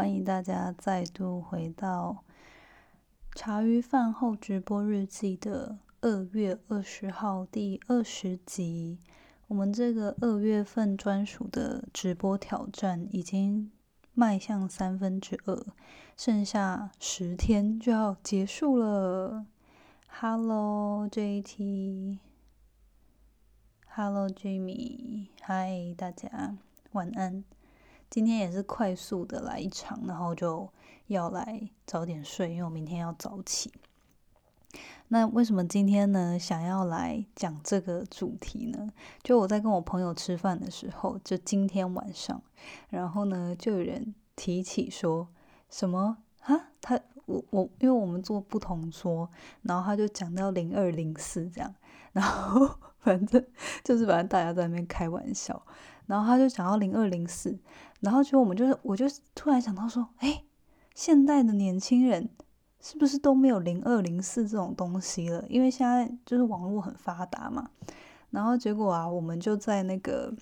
欢迎大家再度回到茶余饭后直播日记的二月二十号第二十集。我们这个二月份专属的直播挑战已经迈向三分之二，剩下十天就要结束了。Hello JT，Hello Jimmy，嗨，大家晚安。今天也是快速的来一场，然后就要来早点睡，因为我明天要早起。那为什么今天呢？想要来讲这个主题呢？就我在跟我朋友吃饭的时候，就今天晚上，然后呢，就有人提起说什么啊？他我我，因为我们坐不同桌，然后他就讲到零二零四这样，然后 反正就是反正大家在那边开玩笑。然后他就讲到零二零四，然后就我们就是，我就突然想到说，哎，现代的年轻人是不是都没有零二零四这种东西了？因为现在就是网络很发达嘛。然后结果啊，我们就在那个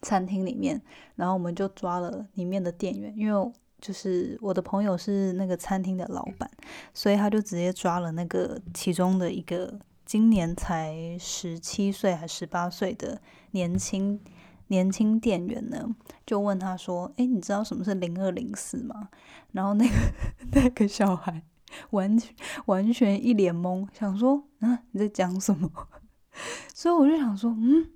餐厅里面，然后我们就抓了里面的店员，因为就是我的朋友是那个餐厅的老板，所以他就直接抓了那个其中的一个今年才十七岁还十八岁的年轻。年轻店员呢，就问他说：“哎，你知道什么是零二零四吗？”然后那个 那个小孩完全完全一脸懵，想说：“啊，你在讲什么？” 所以我就想说：“嗯，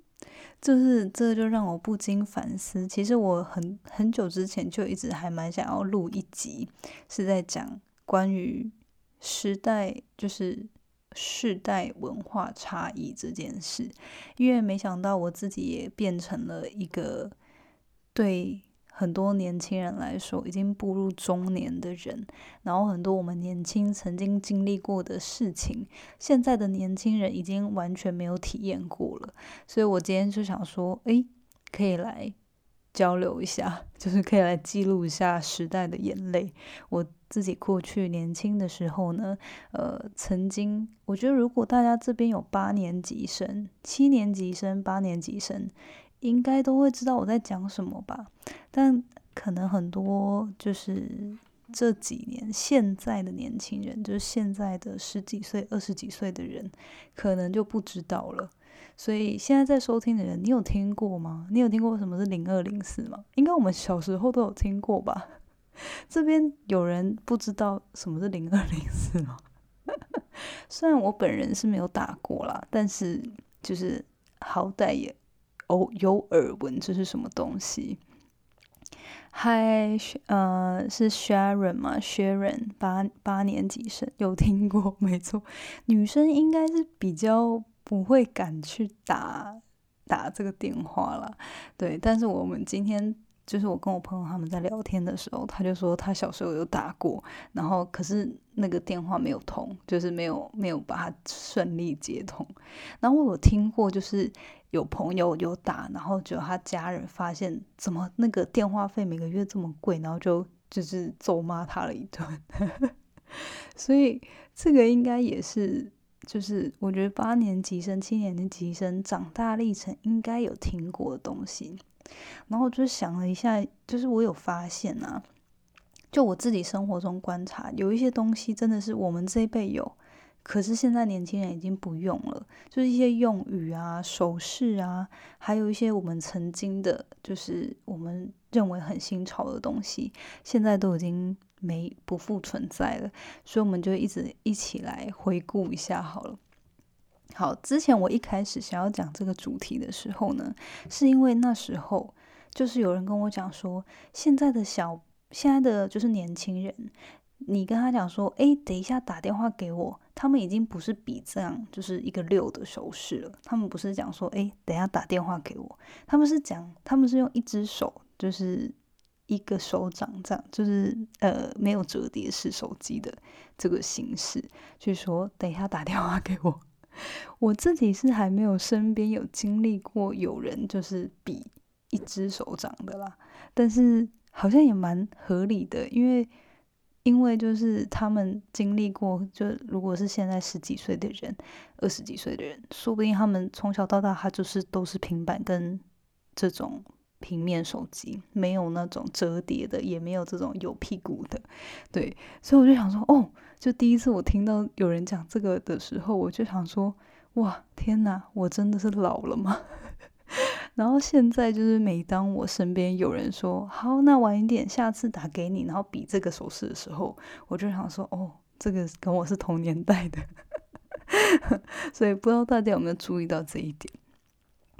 就是这就让我不禁反思。其实我很很久之前就一直还蛮想要录一集，是在讲关于时代，就是。”世代文化差异这件事，因为没想到我自己也变成了一个对很多年轻人来说已经步入中年的人，然后很多我们年轻曾经经历过的事情，现在的年轻人已经完全没有体验过了，所以我今天就想说，诶，可以来。交流一下，就是可以来记录一下时代的眼泪。我自己过去年轻的时候呢，呃，曾经我觉得如果大家这边有八年级生、七年级生、八年级生，应该都会知道我在讲什么吧。但可能很多就是这几年现在的年轻人，就是现在的十几岁、二十几岁的人，可能就不知道了。所以现在在收听的人，你有听过吗？你有听过什么是零二零四吗？应该我们小时候都有听过吧。这边有人不知道什么是零二零四吗？虽然我本人是没有打过啦，但是就是好歹也偶有耳闻这是什么东西。嗨，呃，是 Sharon 吗？Sharon 八八年级生有听过？没错，女生应该是比较。不会敢去打打这个电话了，对。但是我们今天就是我跟我朋友他们在聊天的时候，他就说他小时候有打过，然后可是那个电话没有通，就是没有没有把它顺利接通。然后我有听过，就是有朋友有打，然后就他家人发现怎么那个电话费每个月这么贵，然后就就是咒骂他了一顿。所以这个应该也是。就是我觉得八年级生、七年级生长大历程应该有听过的东西，然后我就想了一下，就是我有发现啊，就我自己生活中观察，有一些东西真的是我们这一辈有，可是现在年轻人已经不用了，就是一些用语啊、手势啊，还有一些我们曾经的，就是我们认为很新潮的东西，现在都已经。没不复存在了，所以我们就一直一起来回顾一下好了。好，之前我一开始想要讲这个主题的时候呢，是因为那时候就是有人跟我讲说，现在的小现在的就是年轻人，你跟他讲说，哎，等一下打电话给我，他们已经不是比这样就是一个六的手势了，他们不是讲说，哎，等一下打电话给我，他们是讲，他们是用一只手就是。一个手掌这样，就是呃没有折叠式手机的这个形式，就说等一下打电话给我。我自己是还没有身边有经历过有人就是比一只手掌的啦，但是好像也蛮合理的，因为因为就是他们经历过，就如果是现在十几岁的人、二十几岁的人，说不定他们从小到大他就是都是平板跟这种。平面手机，没有那种折叠的，也没有这种有屁股的，对，所以我就想说，哦，就第一次我听到有人讲这个的时候，我就想说，哇，天哪，我真的是老了吗？然后现在就是每当我身边有人说好，那晚一点，下次打给你，然后比这个手势的时候，我就想说，哦，这个跟我是同年代的，所以不知道大家有没有注意到这一点。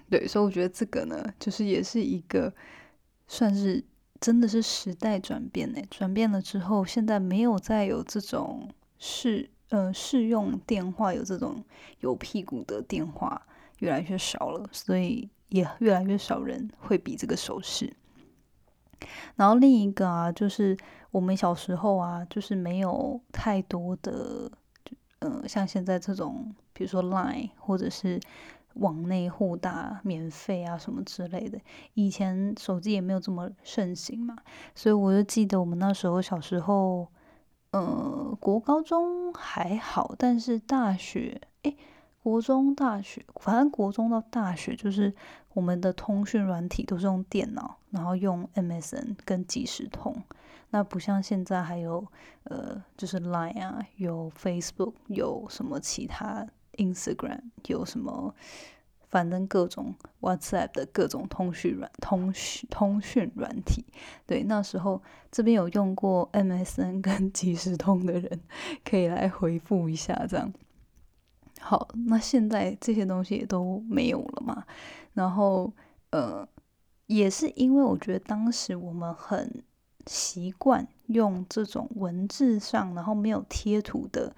对，所以我觉得这个呢，就是也是一个算是真的是时代转变呢。转变了之后，现在没有再有这种试呃试用电话，有这种有屁股的电话越来越少了，所以也越来越少人会比这个手势。然后另一个啊，就是我们小时候啊，就是没有太多的，呃，像现在这种，比如说 Line 或者是。网内互打免费啊，什么之类的。以前手机也没有这么盛行嘛，所以我就记得我们那时候小时候，呃，国高中还好，但是大学，诶，国中、大学，反正国中到大学，就是我们的通讯软体都是用电脑，然后用 MSN 跟即时通。那不像现在还有，呃，就是 Line 啊，有 Facebook，有什么其他。Instagram 有什么？反正各种 WhatsApp 的各种通讯软通讯通讯软体，对，那时候这边有用过 MSN 跟 即时通的人，可以来回复一下。这样好，那现在这些东西也都没有了嘛？然后呃，也是因为我觉得当时我们很习惯用这种文字上，然后没有贴图的。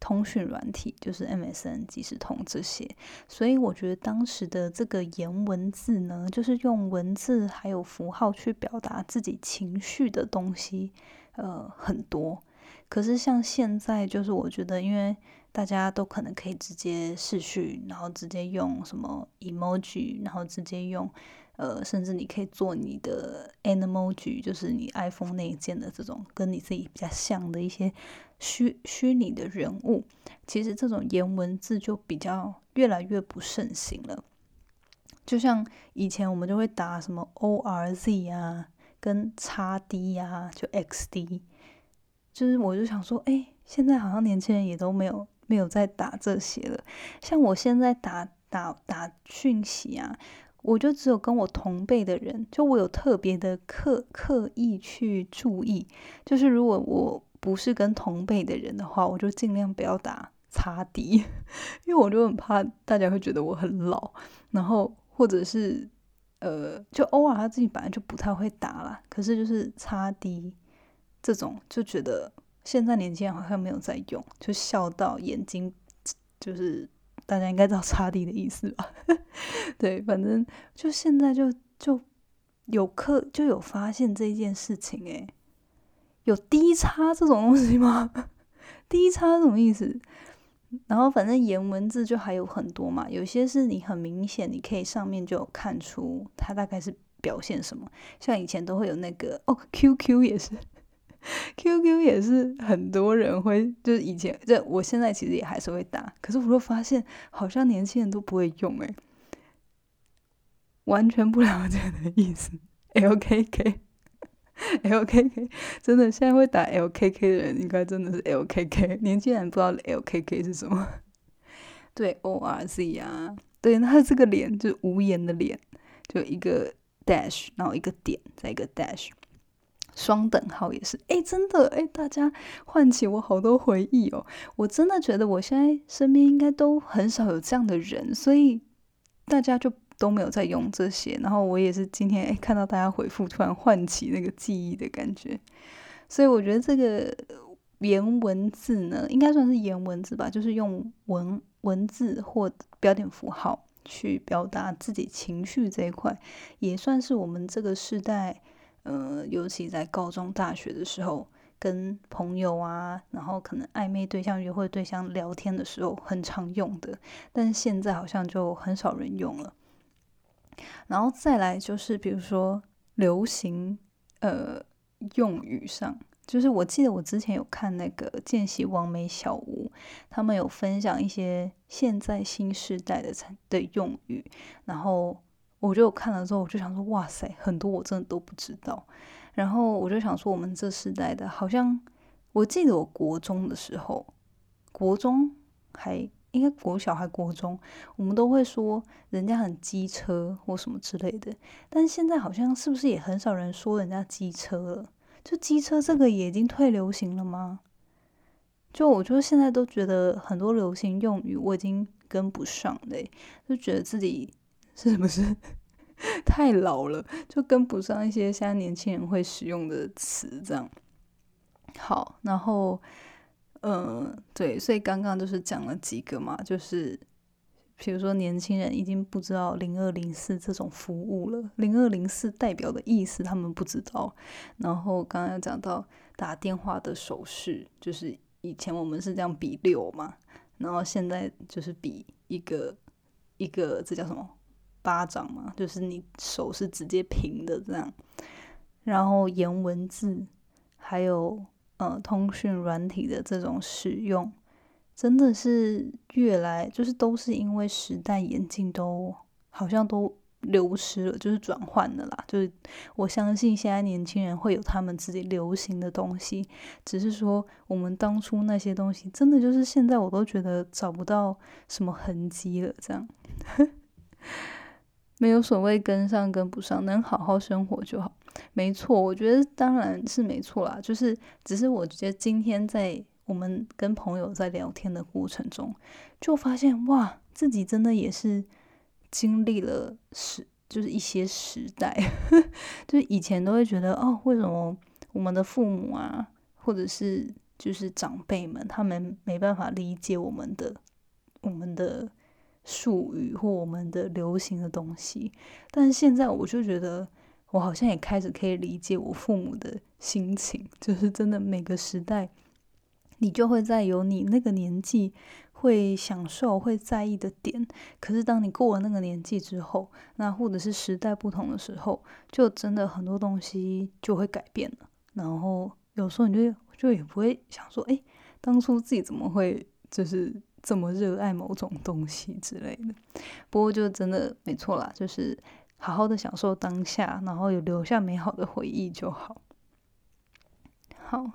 通讯软体就是 MSN、即时通这些，所以我觉得当时的这个言文字呢，就是用文字还有符号去表达自己情绪的东西，呃，很多。可是像现在，就是我觉得，因为大家都可能可以直接视讯，然后直接用什么 emoji，然后直接用。呃，甚至你可以做你的 Animal，就是你 iPhone 内建的这种跟你自己比较像的一些虚虚拟的人物。其实这种颜文字就比较越来越不盛行了。就像以前我们就会打什么 ORZ 啊，跟 x d 呀，就 XD。就是我就想说，哎，现在好像年轻人也都没有没有在打这些了。像我现在打打打讯息啊。我就只有跟我同辈的人，就我有特别的刻刻意去注意，就是如果我不是跟同辈的人的话，我就尽量不要打擦低，因为我就很怕大家会觉得我很老，然后或者是呃，就偶尔他自己本来就不太会打啦，可是就是擦低这种就觉得现在年轻人好像没有在用，就笑到眼睛就是。大家应该知道“差地”的意思吧？对，反正就现在就就有课就有发现这件事情，诶，有低差这种东西吗？低差什么意思？然后反正言文字就还有很多嘛，有些是你很明显，你可以上面就看出它大概是表现什么，像以前都会有那个哦，QQ 也是。Q Q 也是很多人会，就是以前，这我现在其实也还是会打，可是我又发现好像年轻人都不会用，诶，完全不了解的意思。L K K，L K K，真的现在会打 L K K 的人，应该真的是 L K K，年轻人不知道 L K K 是什么。对 O R Z 啊，对，那这个脸就是无言的脸，就一个 dash，然后一个点，再一个 dash。双等号也是，哎，真的，哎，大家唤起我好多回忆哦。我真的觉得我现在身边应该都很少有这样的人，所以大家就都没有在用这些。然后我也是今天哎看到大家回复，突然唤起那个记忆的感觉。所以我觉得这个言文字呢，应该算是言文字吧，就是用文文字或标点符号去表达自己情绪这一块，也算是我们这个时代。呃，尤其在高中、大学的时候，跟朋友啊，然后可能暧昧对象、约会对象聊天的时候，很常用的。但是现在好像就很少人用了。然后再来就是，比如说流行呃用语上，就是我记得我之前有看那个见习王美小屋，他们有分享一些现在新时代的的用语，然后。我就看了之后，我就想说，哇塞，很多我真的都不知道。然后我就想说，我们这时代的，好像我记得我国中的时候，国中还应该国小还国中，我们都会说人家很机车或什么之类的。但现在好像是不是也很少人说人家机车了？就机车这个也已经退流行了吗？就我就现在都觉得很多流行用语我已经跟不上嘞，就觉得自己是不是 太老了，就跟不上一些现在年轻人会使用的词这样。好，然后嗯，对，所以刚刚就是讲了几个嘛，就是比如说年轻人已经不知道零二零四这种服务了，零二零四代表的意思他们不知道。然后刚刚讲到打电话的手势，就是。以前我们是这样比六嘛，然后现在就是比一个一个，这叫什么巴掌嘛？就是你手是直接平的这样。然后言文字，还有呃通讯软体的这种使用，真的是越来就是都是因为时代眼镜，都好像都。流失了，就是转换的啦。就是我相信现在年轻人会有他们自己流行的东西，只是说我们当初那些东西，真的就是现在我都觉得找不到什么痕迹了。这样没有所谓跟上跟不上，能好好生活就好。没错，我觉得当然是没错啦。就是只是我觉得今天在我们跟朋友在聊天的过程中，就发现哇，自己真的也是。经历了时，就是一些时代，就是以前都会觉得哦，为什么我们的父母啊，或者是就是长辈们，他们没办法理解我们的我们的术语或我们的流行的东西。但是现在我就觉得，我好像也开始可以理解我父母的心情，就是真的每个时代，你就会在有你那个年纪。会享受、会在意的点，可是当你过了那个年纪之后，那或者是时代不同的时候，就真的很多东西就会改变了。然后有时候你就就也不会想说，哎，当初自己怎么会就是这么热爱某种东西之类的。不过就真的没错啦，就是好好的享受当下，然后有留下美好的回忆就好。好。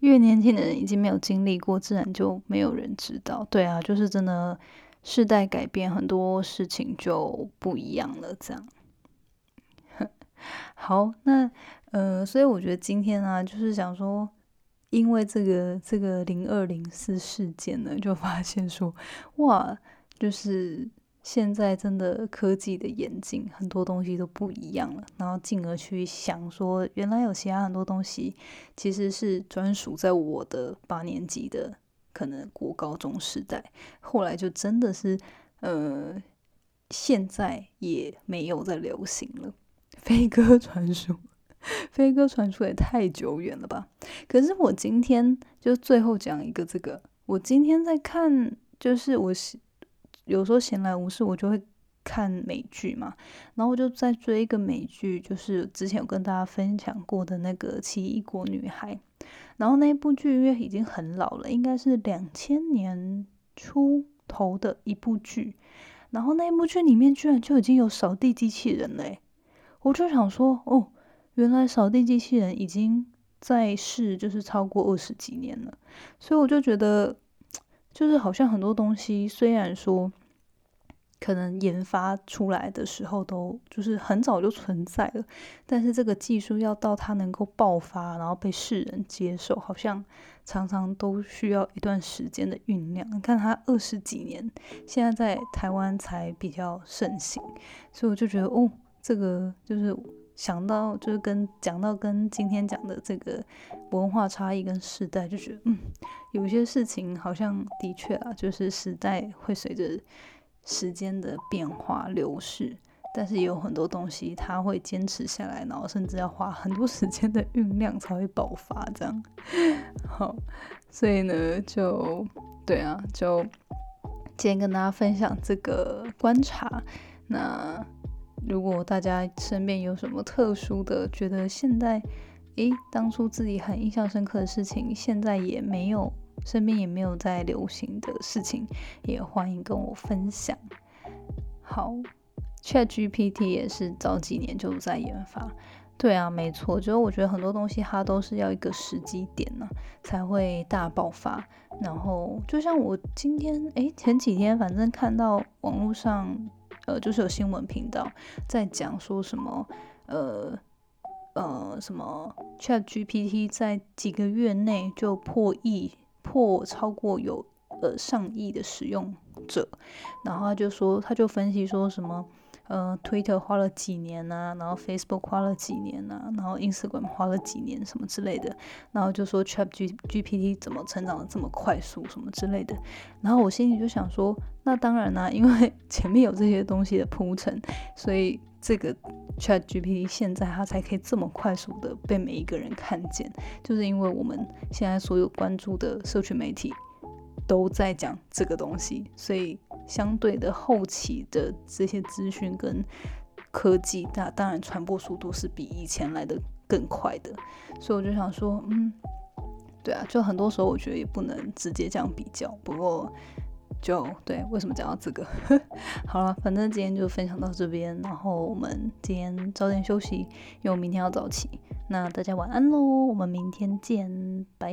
越年轻的人已经没有经历过，自然就没有人知道。对啊，就是真的，世代改变，很多事情就不一样了。这样，好，那呃，所以我觉得今天呢，就是想说，因为这个这个零二零四事件呢，就发现说，哇，就是。现在真的科技的演进，很多东西都不一样了。然后进而去想说，原来有其他很多东西其实是专属在我的八年级的可能国高中时代，后来就真的是，呃，现在也没有在流行了。飞鸽传书，飞鸽传书也太久远了吧？可是我今天就最后讲一个这个，我今天在看，就是我是。有时候闲来无事，我就会看美剧嘛，然后我就在追一个美剧，就是之前有跟大家分享过的那个《奇异国女孩》，然后那部剧因为已经很老了，应该是两千年出头的一部剧，然后那部剧里面居然就已经有扫地机器人嘞，我就想说，哦，原来扫地机器人已经在世，就是超过二十几年了，所以我就觉得。就是好像很多东西，虽然说可能研发出来的时候都就是很早就存在了，但是这个技术要到它能够爆发，然后被世人接受，好像常常都需要一段时间的酝酿。你看它二十几年，现在在台湾才比较盛行，所以我就觉得哦，这个就是。想到就是跟讲到跟今天讲的这个文化差异跟时代，就觉得嗯，有些事情好像的确啊，就是时代会随着时间的变化流逝，但是也有很多东西它会坚持下来，然后甚至要花很多时间的酝酿才会爆发这样。好，所以呢，就对啊，就今天跟大家分享这个观察，那。如果大家身边有什么特殊的，觉得现在，诶，当初自己很印象深刻的事情，现在也没有，身边也没有在流行的事情，也欢迎跟我分享。好，Chat GPT 也是早几年就在研发。对啊，没错，就是我觉得很多东西它都是要一个时机点呢，才会大爆发。然后就像我今天，诶，前几天反正看到网络上，呃，就是有新闻频道在讲说什么，呃呃，什么 Chat GPT 在几个月内就破亿，破超过有呃上亿的使用者，然后他就说，他就分析说什么。呃，Twitter 花了几年呐，然后 Facebook 花了几年呐，然后 Instagram 花了几年什么之类的，然后就说 Chat G GPT 怎么成长的这么快速什么之类的，然后我心里就想说，那当然啦，因为 前面有这些东西的铺陈，所以这个 Chat GPT 现在它才可以这么快速的被每一个人看见，就是因为我们现在所有关注的社群媒体都在讲这个东西，所以。相对的后期的这些资讯跟科技，那当然传播速度是比以前来的更快的，所以我就想说，嗯，对啊，就很多时候我觉得也不能直接这样比较。不过就对，为什么讲到这个？好了，反正今天就分享到这边，然后我们今天早点休息，因为我明天要早起。那大家晚安喽，我们明天见，拜。